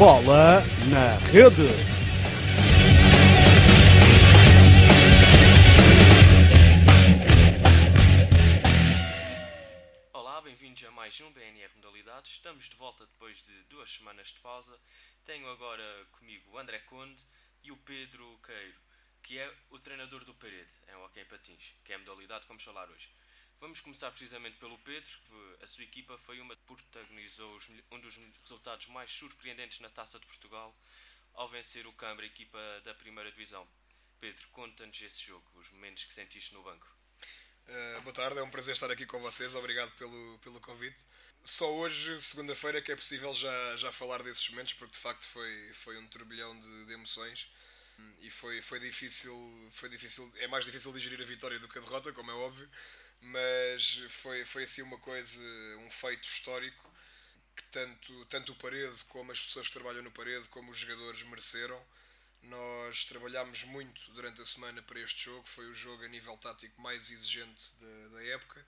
Bola na rede. Olá, bem-vindos a mais um BNR Modalidades. Estamos de volta depois de duas semanas de pausa. Tenho agora comigo o André Conde e o Pedro Queiro, que é o treinador do Parede, em Hockey Patins, que é a modalidade que vamos falar hoje. Vamos começar precisamente pelo Pedro, que a sua equipa foi uma que protagonizou os um dos resultados mais surpreendentes na Taça de Portugal, ao vencer o Câmara, equipa da primeira divisão. Pedro, conta-nos esse jogo, os momentos que sentiste no banco. Uh, boa tarde, é um prazer estar aqui com vocês, obrigado pelo, pelo convite. Só hoje, segunda-feira, que é possível já, já falar desses momentos, porque de facto foi, foi um turbilhão de, de emoções e foi, foi, difícil, foi difícil. É mais difícil digerir a vitória do que a derrota, como é óbvio, mas foi, foi assim uma coisa, um feito histórico que tanto, tanto o Parede como as pessoas que trabalham no Parede, como os jogadores mereceram. Nós trabalhámos muito durante a semana para este jogo, foi o jogo a nível tático mais exigente da, da época.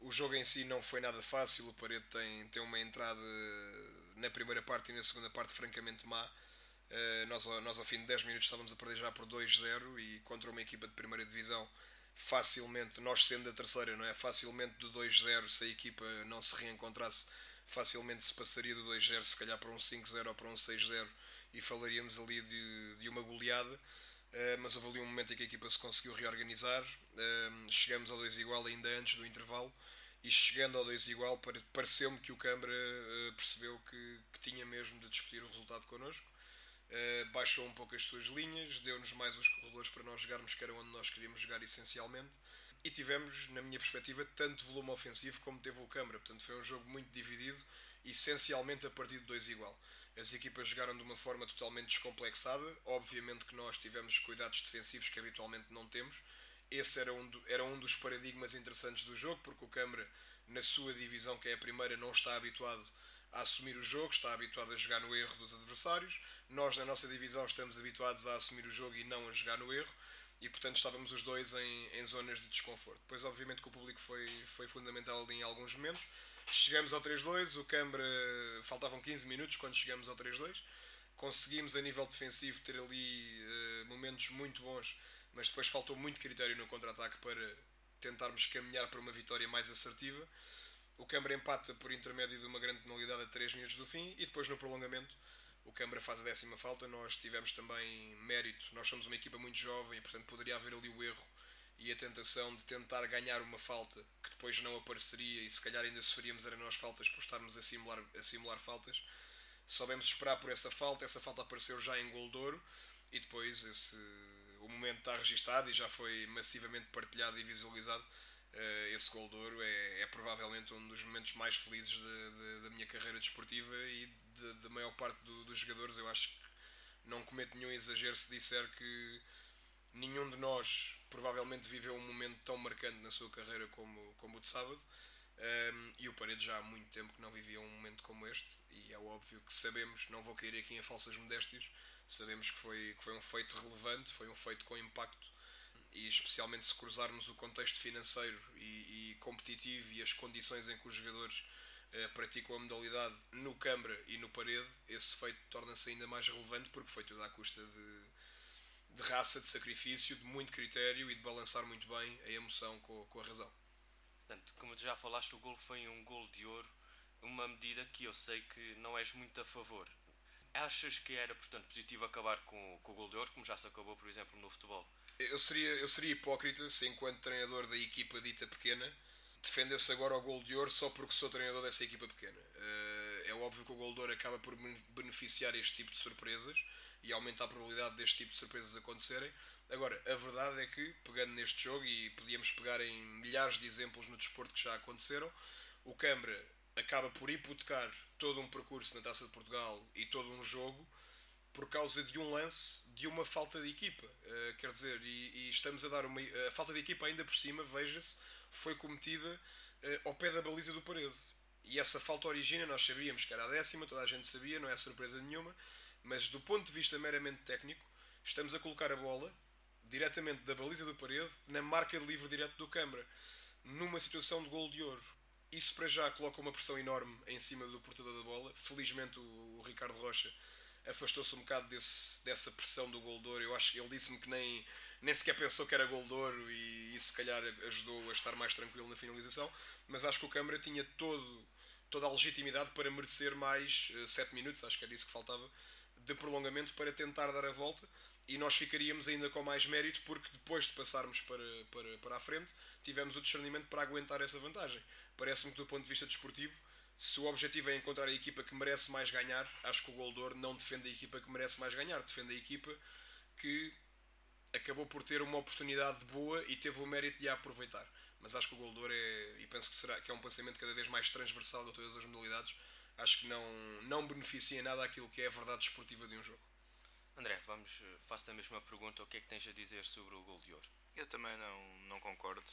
O jogo em si não foi nada fácil, o Parede tem, tem uma entrada na primeira parte e na segunda parte francamente má. Uh, nós, nós ao fim de 10 minutos estávamos a perder já por 2-0 e contra uma equipa de primeira divisão facilmente, nós sendo da terceira, não é? Facilmente do 2-0, se a equipa não se reencontrasse, facilmente se passaria do 2-0, se calhar para um 5-0 ou para um 6-0 e falaríamos ali de, de uma goleada. Uh, mas houve ali um momento em que a equipa se conseguiu reorganizar. Uh, chegamos ao 2 igual ainda antes do intervalo e chegando ao 2 igual pareceu-me que o Câmara uh, percebeu que, que, tinha mesmo de discutir o resultado connosco. Baixou um pouco as suas linhas, deu-nos mais os corredores para nós jogarmos, que era onde nós queríamos jogar essencialmente. E tivemos, na minha perspectiva, tanto volume ofensivo como teve o Câmara. Portanto, foi um jogo muito dividido, essencialmente a partir de 2 igual. As equipas jogaram de uma forma totalmente descomplexada. Obviamente que nós tivemos cuidados defensivos que habitualmente não temos. Esse era um, do, era um dos paradigmas interessantes do jogo, porque o Câmara, na sua divisão, que é a primeira, não está habituado a assumir o jogo, está habituado a jogar no erro dos adversários. Nós, na nossa divisão, estamos habituados a assumir o jogo e não a jogar no erro. E, portanto, estávamos os dois em, em zonas de desconforto. Depois, obviamente, que o público foi, foi fundamental ali em alguns momentos. Chegamos ao 3-2, o Câmara faltavam 15 minutos quando chegamos ao 3-2. Conseguimos a nível defensivo ter ali uh, momentos muito bons, mas depois faltou muito critério no contra-ataque para tentarmos caminhar para uma vitória mais assertiva. O Câmara empata por intermédio de uma grande penalidade a 3 minutos do fim e depois no prolongamento o Câmara faz a décima falta. Nós tivemos também mérito, nós somos uma equipa muito jovem e portanto poderia haver ali o erro e a tentação de tentar ganhar uma falta que depois não apareceria e se calhar ainda sofreríamos era nós faltas por estarmos a simular, a simular faltas. Soubemos esperar por essa falta, essa falta apareceu já em gol de ouro e depois esse, o momento está registado e já foi massivamente partilhado e visualizado. Uh, esse gol de ouro é, é, provavelmente um dos momentos mais felizes de, de, da minha carreira desportiva e da maior parte do, dos jogadores. Eu acho que não cometo nenhum exagero se disser que nenhum de nós provavelmente viveu um momento tão marcante na sua carreira como, como o de sábado. Um, e o Paredes já há muito tempo que não vivia um momento como este, e é óbvio que sabemos, não vou cair aqui em falsas modéstias, sabemos que foi, que foi um feito relevante, foi um feito com impacto, e especialmente se cruzarmos o contexto financeiro e, e competitivo e as condições em que os jogadores uh, praticam a modalidade no Câmara e no Parede, esse feito torna-se ainda mais relevante porque foi tudo à custa de, de raça, de sacrifício, de muito critério e de balançar muito bem a emoção com, com a razão. Portanto, como já falaste, o gol foi um gol de ouro, uma medida que eu sei que não és muito a favor. Achas que era, portanto, positivo acabar com, com o gol de ouro, como já se acabou, por exemplo, no futebol? Eu seria, eu seria hipócrita se, enquanto treinador da equipa dita pequena, defendesse agora o gol de ouro só porque sou treinador dessa equipa pequena. É óbvio que o gol de ouro acaba por beneficiar este tipo de surpresas e aumentar a probabilidade deste tipo de surpresas acontecerem. Agora, a verdade é que, pegando neste jogo, e podíamos pegar em milhares de exemplos no desporto que já aconteceram, o Câmara acaba por hipotecar todo um percurso na Taça de Portugal e todo um jogo por causa de um lance de uma falta de equipa. Uh, quer dizer, e, e, estamos a dar uma. A falta de equipa, ainda por cima, veja-se, foi cometida uh, ao pé da baliza do parede. E essa falta origina, nós sabíamos que era a décima, toda a gente sabia, não é surpresa nenhuma, mas do ponto de vista meramente técnico, estamos a colocar a bola diretamente da baliza do parede na marca de livre direto do Câmara, numa situação de gol de ouro. isso para já coloca uma pressão enorme em cima do portador da bola. Felizmente o, o Ricardo Rocha afastou-se um bocado desse, dessa pressão do Goldor. Eu acho que ele disse-me que nem, nem sequer pensou que era Goldor e isso se calhar ajudou a estar mais tranquilo na finalização. Mas acho que o Câmara tinha todo, toda a legitimidade para merecer mais eh, 7 minutos, acho que era isso que faltava, de prolongamento para tentar dar a volta e nós ficaríamos ainda com mais mérito porque depois de passarmos para, para, para a frente tivemos o discernimento para aguentar essa vantagem. Parece-me que do ponto de vista desportivo, se o objetivo é encontrar a equipa que merece mais ganhar, acho que o Goldor não defende a equipa que merece mais ganhar, defende a equipa que acabou por ter uma oportunidade boa e teve o mérito de a aproveitar. Mas acho que o Goldor é, e penso que, será, que é um pensamento cada vez mais transversal a todas as modalidades, acho que não, não beneficia nada aquilo que é a verdade desportiva de um jogo. André, vamos, faço a mesma pergunta. O que é que tens a dizer sobre o gol de ouro? Eu também não, não concordo.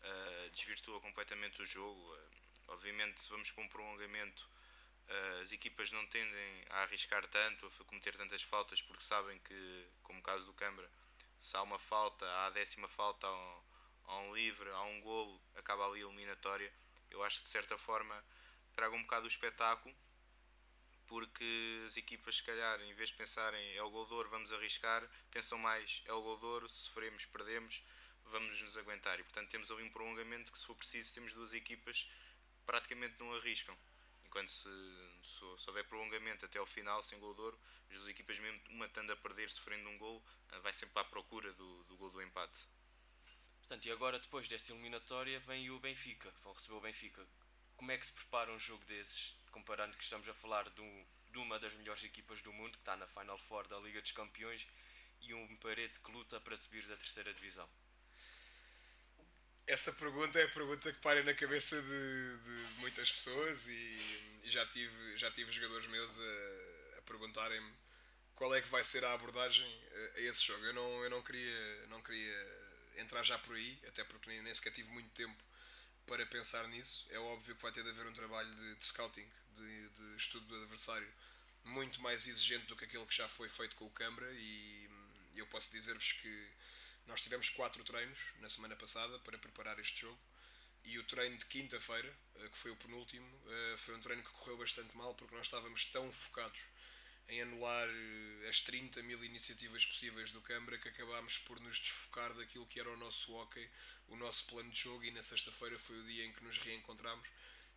Uh, desvirtua completamente o jogo. Uh, obviamente, se vamos para um prolongamento, uh, as equipas não tendem a arriscar tanto, a cometer tantas faltas, porque sabem que, como o caso do Câmara, se há uma falta, há a décima falta, há um, há um livre, há um golo, acaba ali a eliminatória. Eu acho que, de certa forma, traga um bocado o espetáculo porque as equipas, se calhar, em vez de pensarem é o Goldor, vamos arriscar, pensam mais é o Goldor, sofremos, perdemos, vamos nos aguentar. E portanto temos ali um prolongamento que, se for preciso, temos duas equipas praticamente não arriscam. Enquanto se, se, se houver prolongamento até ao final, sem Goldor, as duas equipas, mesmo uma estando a perder, sofrendo um gol, eh, vai sempre à procura do, do gol do empate. Portanto, e agora, depois desta eliminatória, vem o Benfica. Vão receber o Benfica. Como é que se prepara um jogo desses? comparando que estamos a falar de, de uma das melhores equipas do mundo, que está na Final Four da Liga dos Campeões, e um Parede que luta para subir da terceira divisão? Essa pergunta é a pergunta que para na cabeça de, de muitas pessoas e, e, já, tive, já tive jogadores meus a, a perguntarem-me qual é que vai ser a abordagem a, a, esse jogo. Eu não, eu não, queria, não queria entrar já por aí, até porque nem, nem sequer tive muito tempo para pensar nisso. É óbvio que vai ter de haver um trabalho de, de scouting, de, de, estudo do adversário, muito mais exigente do que aquele que já foi feito com o Câmara. E eu posso dizer-vos que nós tivemos quatro treinos na semana passada para preparar este jogo. E o treino de quinta-feira, eh, que foi o penúltimo, eh, foi um treino que correu bastante mal porque nós estávamos tão focados em anular eh, as 30 mil iniciativas possíveis do Câmara que acabámos por nos desfocar daquilo que era o nosso hockey, o nosso plano de jogo e na sexta-feira foi o dia em que nos reencontramos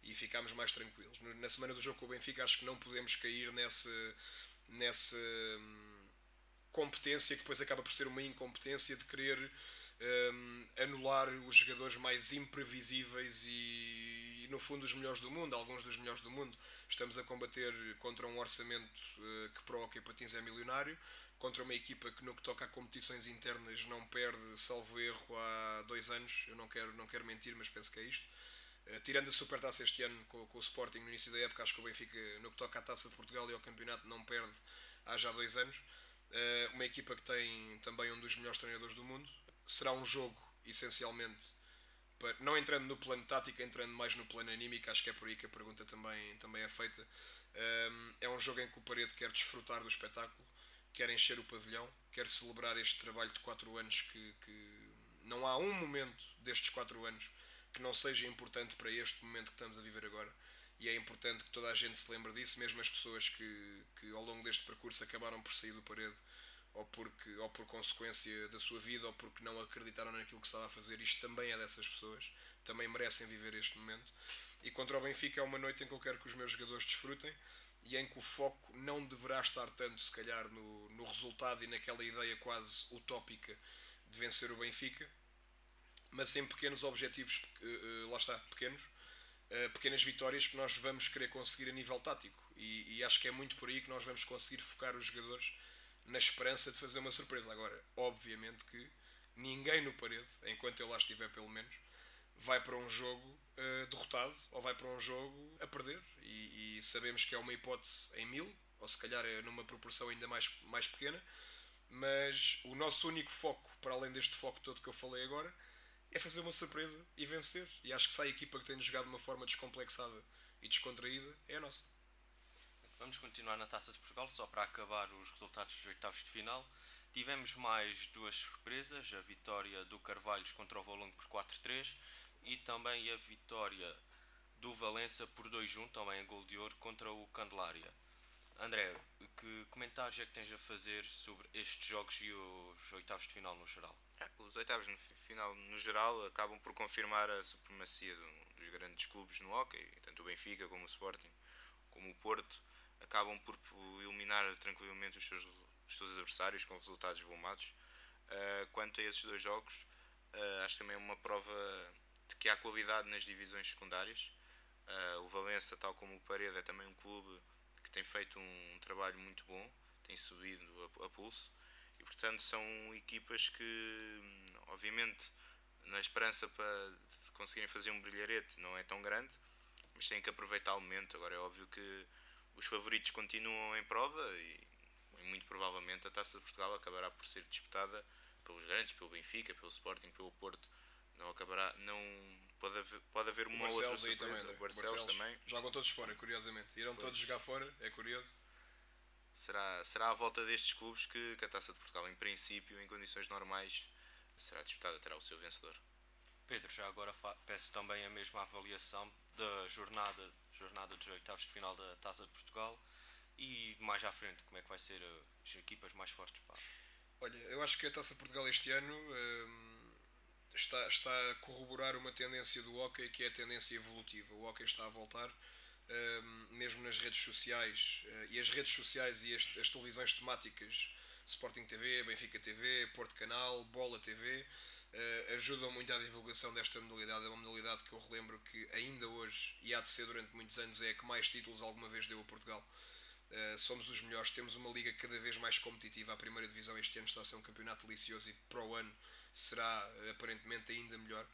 e ficámos mais tranquilos. Na semana do jogo com o Benfica acho que não podemos cair nessa, nessa hum, competência que depois acaba por ser uma incompetência de querer hum, anular os jogadores mais imprevisíveis e no fundo, os melhores do mundo, alguns dos melhores do mundo. Estamos a combater contra um orçamento uh, que para o hockey patins é milionário, contra uma equipa que, no que toca a competições internas, não perde, salvo erro, há dois anos. Eu não quero, não quero mentir, mas penso que é isto. Uh, tirando a Supertaça este ano com, com, o Sporting no início da época, acho que o Benfica, no que toca à Taça de Portugal e ao campeonato, não perde há já dois anos. Uh, uma equipa que tem também um dos melhores treinadores do mundo. Será um jogo, essencialmente, não entrando no plano tático, entrando mais no plano anímico, acho que é por aí que a pergunta também, também é feita. Um, é um jogo em que o Parede quer desfrutar do espetáculo, quer encher o pavilhão, quer celebrar este trabalho de 4 anos que, que não há um momento destes 4 anos que não seja importante para este momento que estamos a viver agora. E é importante que toda a gente se lembre disso, mesmo as pessoas que, que ao longo deste percurso acabaram por sair do parede ou, porque, ou por consequência da sua vida, ou porque não acreditaram naquilo que estava a fazer. Isto também é dessas pessoas, também merecem viver este momento. E contra o Benfica é uma noite em que eu quero que os meus jogadores desfrutem e em que o foco não deverá estar tanto, se calhar, no, no resultado e naquela ideia quase utópica de vencer o Benfica, mas em pequenos objetivos, uh, lá está, pequenos, pequenas vitórias que nós vamos querer conseguir a nível tático. E, e acho que é muito por aí que nós vamos conseguir focar os jogadores na esperança de fazer uma surpresa. Agora, obviamente que ninguém no parede, enquanto eu lá estiver pelo menos, vai para um jogo uh, derrotado ou vai para um jogo a perder. E, e, sabemos que é uma hipótese em mil, ou se calhar é numa proporção ainda mais, mais pequena, mas o nosso único foco, para além deste foco todo que eu falei agora, é fazer uma surpresa e vencer. E acho que se a equipa que tem jogado de uma forma descomplexada e descontraída, é a nossa. Vamos continuar na Taça de Portugal, só para acabar os resultados dos oitavos de final. Tivemos mais duas surpresas, a vitória do Carvalhos contra o Volongo por 4-3 e também a vitória do Valença por 2-1, também em gol de ouro, contra o Candelária. André, que comentários é que tens a fazer sobre estes jogos e os oitavos de final no geral? É, os oitavos de final no geral acabam por confirmar a supremacia dos grandes clubes no hockey, tanto o Benfica como o Sporting, como o Porto, acabam por eliminar tranquilamente os seus, os seus adversários com resultados volumados. Uh, quanto a esses dois jogos, uh, acho também uma prova de que há qualidade nas divisões secundárias. Uh, o Valença, tal como o Parede, é também um clube que tem feito um trabalho muito bom, tem subido a, a pulso e, portanto, são equipas que, obviamente, na esperança para conseguirem fazer um brilharete não é tão grande, mas têm que aproveitar o momento. Agora é óbvio que os favoritos continuam em prova e, muito provavelmente a Taça de Portugal acabará por ser disputada pelos grandes, pelo Benfica, pelo Sporting, pelo Porto. Não acabará, não pode haver, pode haver uma outra surpresa. Também, né? o Barcelos, Barcelos também. Jogam todos fora, curiosamente. Irão pois. todos jogar fora, é curioso. Será, será à volta destes clubes que, que a Taça de Portugal, em princípio, em condições normais, será disputada, terá o seu vencedor. Pedro, já agora peço também a mesma avaliação da jornada, jornada dos oitavos de final da Taça de Portugal e mais à frente, como é que vai ser uh, as equipas mais fortes? Pá? Olha, eu acho que a Taça de Portugal este ano um, está, está a corroborar uma tendência do hockey que é a tendência evolutiva. O hockey está a voltar, um, mesmo nas redes sociais, uh, e as redes sociais e as, as televisões temáticas, Sporting TV, Benfica TV, Porto Canal, Bola TV, uh, ajudam muito à divulgação desta modalidade. É uma modalidade que eu relembro que ainda hoje, e há de ser durante muitos anos, é a que mais títulos alguma vez deu a Portugal. Uh, somos os melhores, temos uma liga cada vez mais competitiva. A primeira divisão este ano está a ser um campeonato delicioso e para o ano será aparentemente ainda melhor.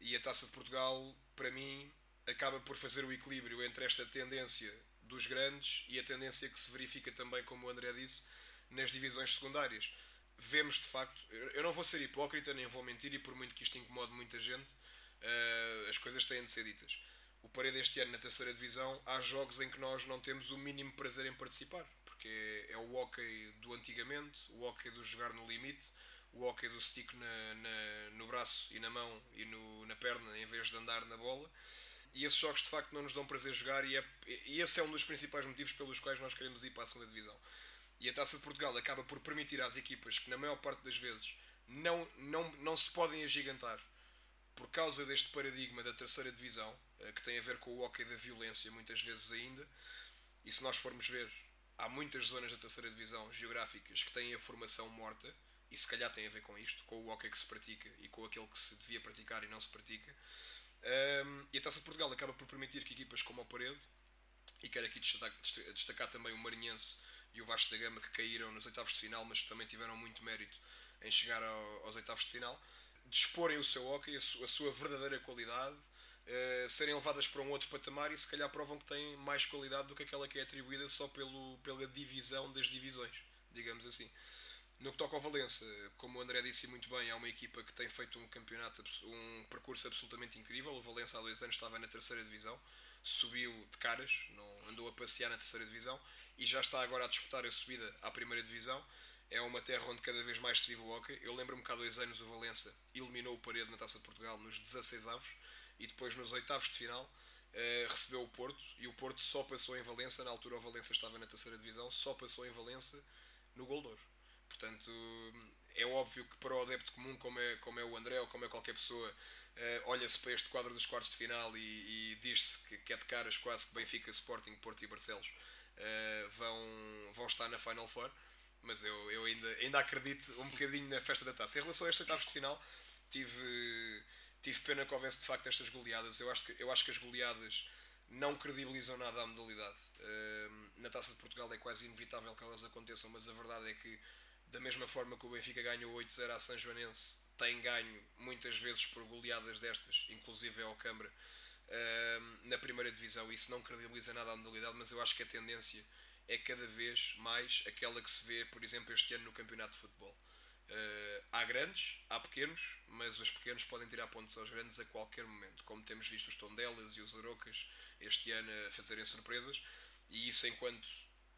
E a Taça de Portugal, para mim, acaba por fazer o equilíbrio entre esta tendência dos grandes e a tendência que se verifica também, como o André disse, nas divisões secundárias vemos de facto, eu não vou ser hipócrita nem vou mentir, e por muito que isto incomode muita gente, uh, as coisas têm de ser ditas. O Parede este ano na terceira divisão há jogos em que nós não temos o mínimo prazer em participar, porque é o hockey do antigamente, o hockey do jogar no limite, o hockey do stick na, na, no braço e na mão e no, na perna em vez de andar na bola. E esses jogos de facto não nos dão prazer jogar, e, é, e esse é um dos principais motivos pelos quais nós queremos ir para a segunda divisão. E a Taça de Portugal acaba por permitir às equipas que, na maior parte das vezes, não, não, não se podem agigantar por causa deste paradigma da terceira divisão, eh, que tem a ver com o hockey da violência, muitas vezes ainda. E se nós formos ver, há muitas zonas da terceira divisão geográficas que têm a formação morta, e se calhar tem a ver com isto, com o hockey que se pratica e com aquele que se devia praticar e não se pratica. Um, e a Taça de Portugal acaba por permitir que equipas como o Parede, e quero aqui destacar, destacar também o Marinhense e o Vasco da Gama que caíram nos oitavos de final, mas que também tiveram muito mérito em chegar ao, aos oitavos de final, disporem o seu hockey, a, a sua verdadeira qualidade, uh, serem levadas para um outro patamar e se calhar provam que têm mais qualidade do que aquela que é atribuída só pelo, pela divisão das divisões, digamos assim. No que toca ao Valença, como o André disse muito bem, é uma equipa que tem feito um campeonato, um percurso absolutamente incrível. O Valença há dois anos estava na terceira divisão, subiu de caras, não andou a passear na terceira divisão e já está agora a disputar a subida à primeira divisão. É uma terra onde cada vez mais se vive o hockey. Eu lembro-me que há dois anos o Valença eliminou o Parede na Taça de Portugal nos 16 avos e depois nos oitavos de final uh, recebeu o Porto e o Porto só passou em Valença, na altura o Valença estava na terceira divisão, só passou em Valença no Goldor. Portanto, é óbvio que para o adepto comum, como é, como é o André ou como é qualquer pessoa, uh, olha-se para este quadro dos quartos de final e, e diz-se que, que, é de caras quase que Benfica, Sporting, Porto e Barcelos uh, vão, vão estar na Final Four, mas eu, eu ainda, ainda acredito um bocadinho na festa da taça. Em relação a estes oitavos de final, tive, tive pena que houvesse de facto estas goleadas. Eu acho que, eu acho que as goleadas não credibilizam nada à modalidade. Uh, na taça de Portugal é quase inevitável que elas aconteçam, mas a verdade é que, da mesma forma que o Benfica ganhou 8-0 à São Joanense, tem ganho muitas vezes por goleadas destas, inclusive ao Câmara na primeira divisão. Isso não credibiliza nada a modalidade, mas eu acho que a tendência é cada vez mais aquela que se vê, por exemplo, este ano no Campeonato de Futebol. Uh, há grandes, há pequenos, mas os pequenos podem tirar pontos aos grandes a qualquer momento, como temos visto os Tondelas e os Arocas este ano a fazerem surpresas, e isso, enquanto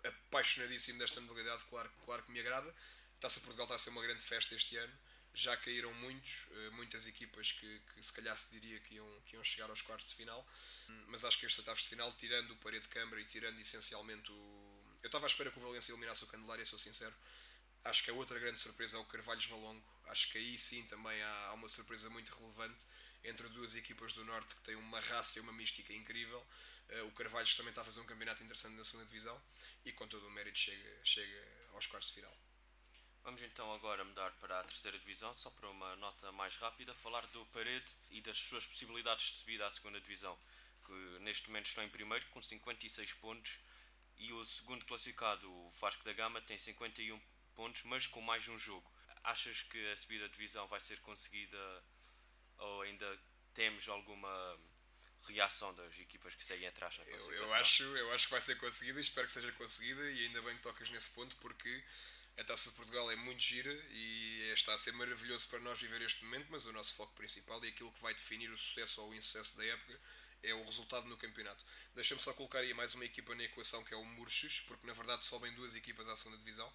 apaixonadíssimo desta modalidade, claro, claro que me agrada. Taça de Portugal está a ser uma grande festa este ano. já caíram muitos, muitas equipas que, que se calhar se diria que iam, que iam chegar aos quartos de final, mas acho que estes oitavos de final, tirando o Parede de Câmara e tirando essencialmente o. Eu estava à espera que o Valência eliminasse o Candelária, sou sincero. Acho que a outra grande surpresa é o Carvalhos Valongo. Acho que aí sim também há, uma surpresa muito relevante entre duas equipas do Norte que têm uma raça e uma mística incrível. Uh, o Carvalhos também está a fazer um campeonato interessante na segunda divisão e com todo o mérito chega, chega aos quartos de final. Vamos então agora mudar para a terceira divisão, só para uma nota mais rápida, falar do Parede e das suas possibilidades de subida à segunda divisão, que neste momento estão em primeiro com 56 pontos e o segundo classificado, o Vasco da Gama, tem 51 pontos, mas com mais um jogo. Achas que a subida de divisão vai ser conseguida ou ainda temos alguma reação das equipas que seguem atrás na eu, eu acho Eu acho que vai ser conseguida e espero que seja conseguida e ainda bem que tocas nesse ponto porque a Taça de Portugal é muito gira e está a ser maravilhoso para nós viver este momento, mas o nosso foco principal e aquilo que vai definir o sucesso ou o insucesso da época é o resultado no campeonato. Deixa-me só colocar aí mais uma equipa na equação que é o Murches, porque na verdade sobem duas equipas à segunda divisão.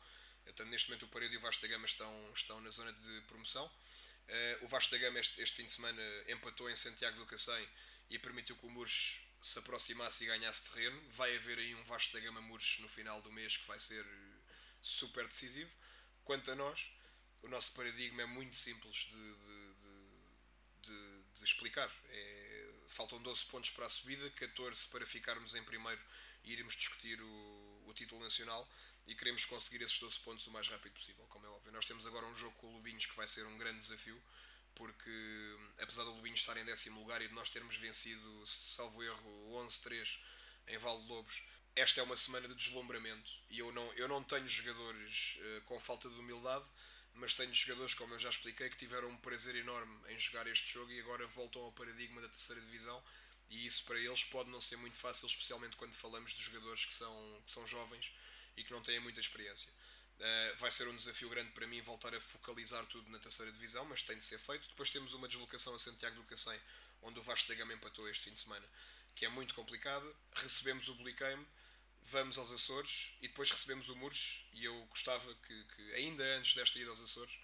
Então, neste momento o Parede e o Vasco da Gama estão, estão na zona de promoção. Uh, o Vasco da Gama este, este fim de semana empatou em Santiago do Cacém e permitiu que o Murches se aproximasse e ganhasse terreno. Vai haver aí um Vasco da Gama Murches no final do mês que vai ser super decisivo. Quanto a nós, o nosso paradigma é muito simples de, de, de, de explicar. É, faltam 12 pontos para a subida, 14 para ficarmos em primeiro e irmos discutir o, o título nacional e queremos conseguir esses 12 pontos o mais rápido possível, como é óbvio. Nós temos agora um jogo com o Lubinhos que vai ser um grande desafio, porque apesar do Lubinhos estar em décimo lugar e de nós termos vencido, salvo erro, 11-3 em Val de Lobos, esta é uma semana de deslumbramento e eu não, eu não tenho jogadores uh, com falta de humildade, mas tenho jogadores, como eu já expliquei, que tiveram um prazer enorme em jogar este jogo e agora voltam ao paradigma da terceira divisão e isso para eles pode não ser muito fácil, especialmente quando falamos de jogadores que são, que são jovens e que não têm muita experiência. Uh, vai ser um desafio grande para mim voltar a focalizar tudo na terceira divisão, mas tem de ser feito. Depois temos uma deslocação a Santiago do Cacém, onde o Vasco da Gama empatou este fim de semana, que é muito complicada. Recebemos o Bliqueime, vamos aos Açores e depois recebemos o Mures. E eu gostava que, que, ainda antes desta ida aos Açores,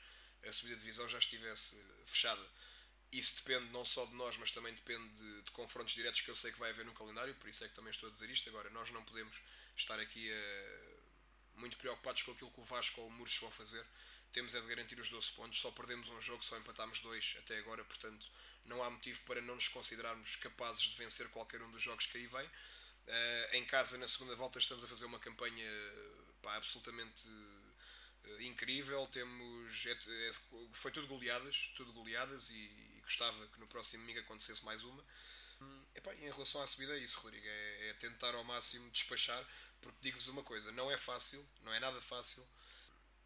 a subida de divisão já estivesse fechada. Isso depende não só de nós, mas também depende de, de confrontos diretos que eu sei que vai haver no calendário, por isso é que também estou a dizer isto. Agora, nós não podemos estar aqui muito preocupados com aquilo que o Vasco ou o Muros vão fazer. Temos é de garantir os 12 pontos, só perdemos um jogo, só empatámos dois até agora, portanto não há motivo para não nos considerarmos capazes de vencer qualquer um dos jogos que aí vem. Uh, em casa, na segunda volta, estamos a fazer uma campanha pá, absolutamente uh, incrível. Temos, é, é, foi tudo goleadas, tudo goleadas e, e, gostava que no próximo domingo acontecesse mais uma. Hum, epá, em relação à subida, é isso, Rodrigo. É, é tentar ao máximo despachar porque digo-vos uma coisa, não é fácil, não é nada fácil.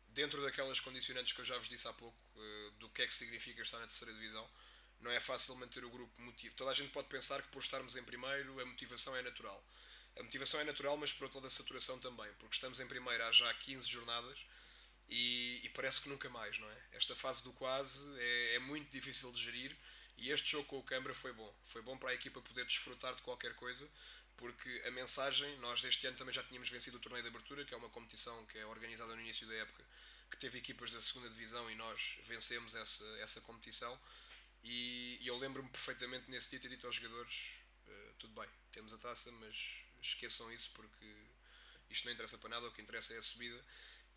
Dentro daquelas condicionantes que eu já vos disse há pouco, uh, do que é que significa estar na terceira divisão, não é fácil manter o grupo motivo. Toda a gente pode pensar que por estarmos em primeiro a motivação é natural. A motivação é natural, mas por outro lado a saturação também, porque estamos em primeiro há já 15 jornadas e, e parece que nunca mais, não é? Esta fase do quase é, é muito difícil de gerir e este jogo com o Câmara foi bom. Foi bom para a equipa poder desfrutar de qualquer coisa, porque a mensagem, nós este ano também já tínhamos vencido o torneio de abertura, que é uma competição que é organizada no início da época, que teve equipas da segunda divisão e nós vencemos essa, essa competição. E, e eu lembro-me perfeitamente nesse dia ter dito aos jogadores: uh, tudo bem, temos a taça, mas esqueçam isso porque isto não interessa para nada, o que interessa é a subida.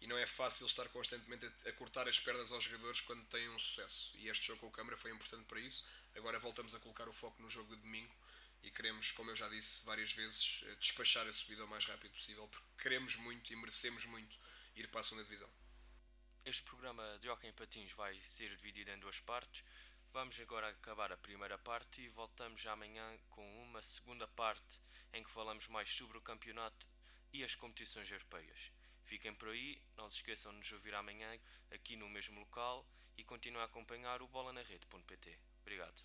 E não é fácil estar constantemente a, cortar as pernas aos jogadores quando têm um sucesso. E este jogo com o Câmara foi importante para isso. Agora voltamos a colocar o foco no jogo de domingo e queremos, como eu já disse várias vezes, eh, despachar a subida o mais rápido possível porque queremos muito e merecemos muito ir para a segunda divisão. Este programa de Hockey em Patins vai ser dividido em duas partes. Vamos agora acabar a primeira parte e voltamos amanhã com uma segunda parte em que falamos mais sobre o campeonato e as competições europeias. Fiquem por aí, não se esqueçam de nos ouvir amanhã aqui no mesmo local e continuem a acompanhar o bola na rede.pt. Obrigado.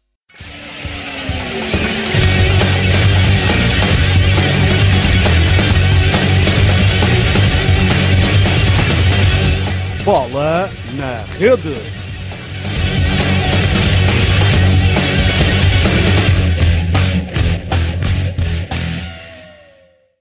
Bola na rede.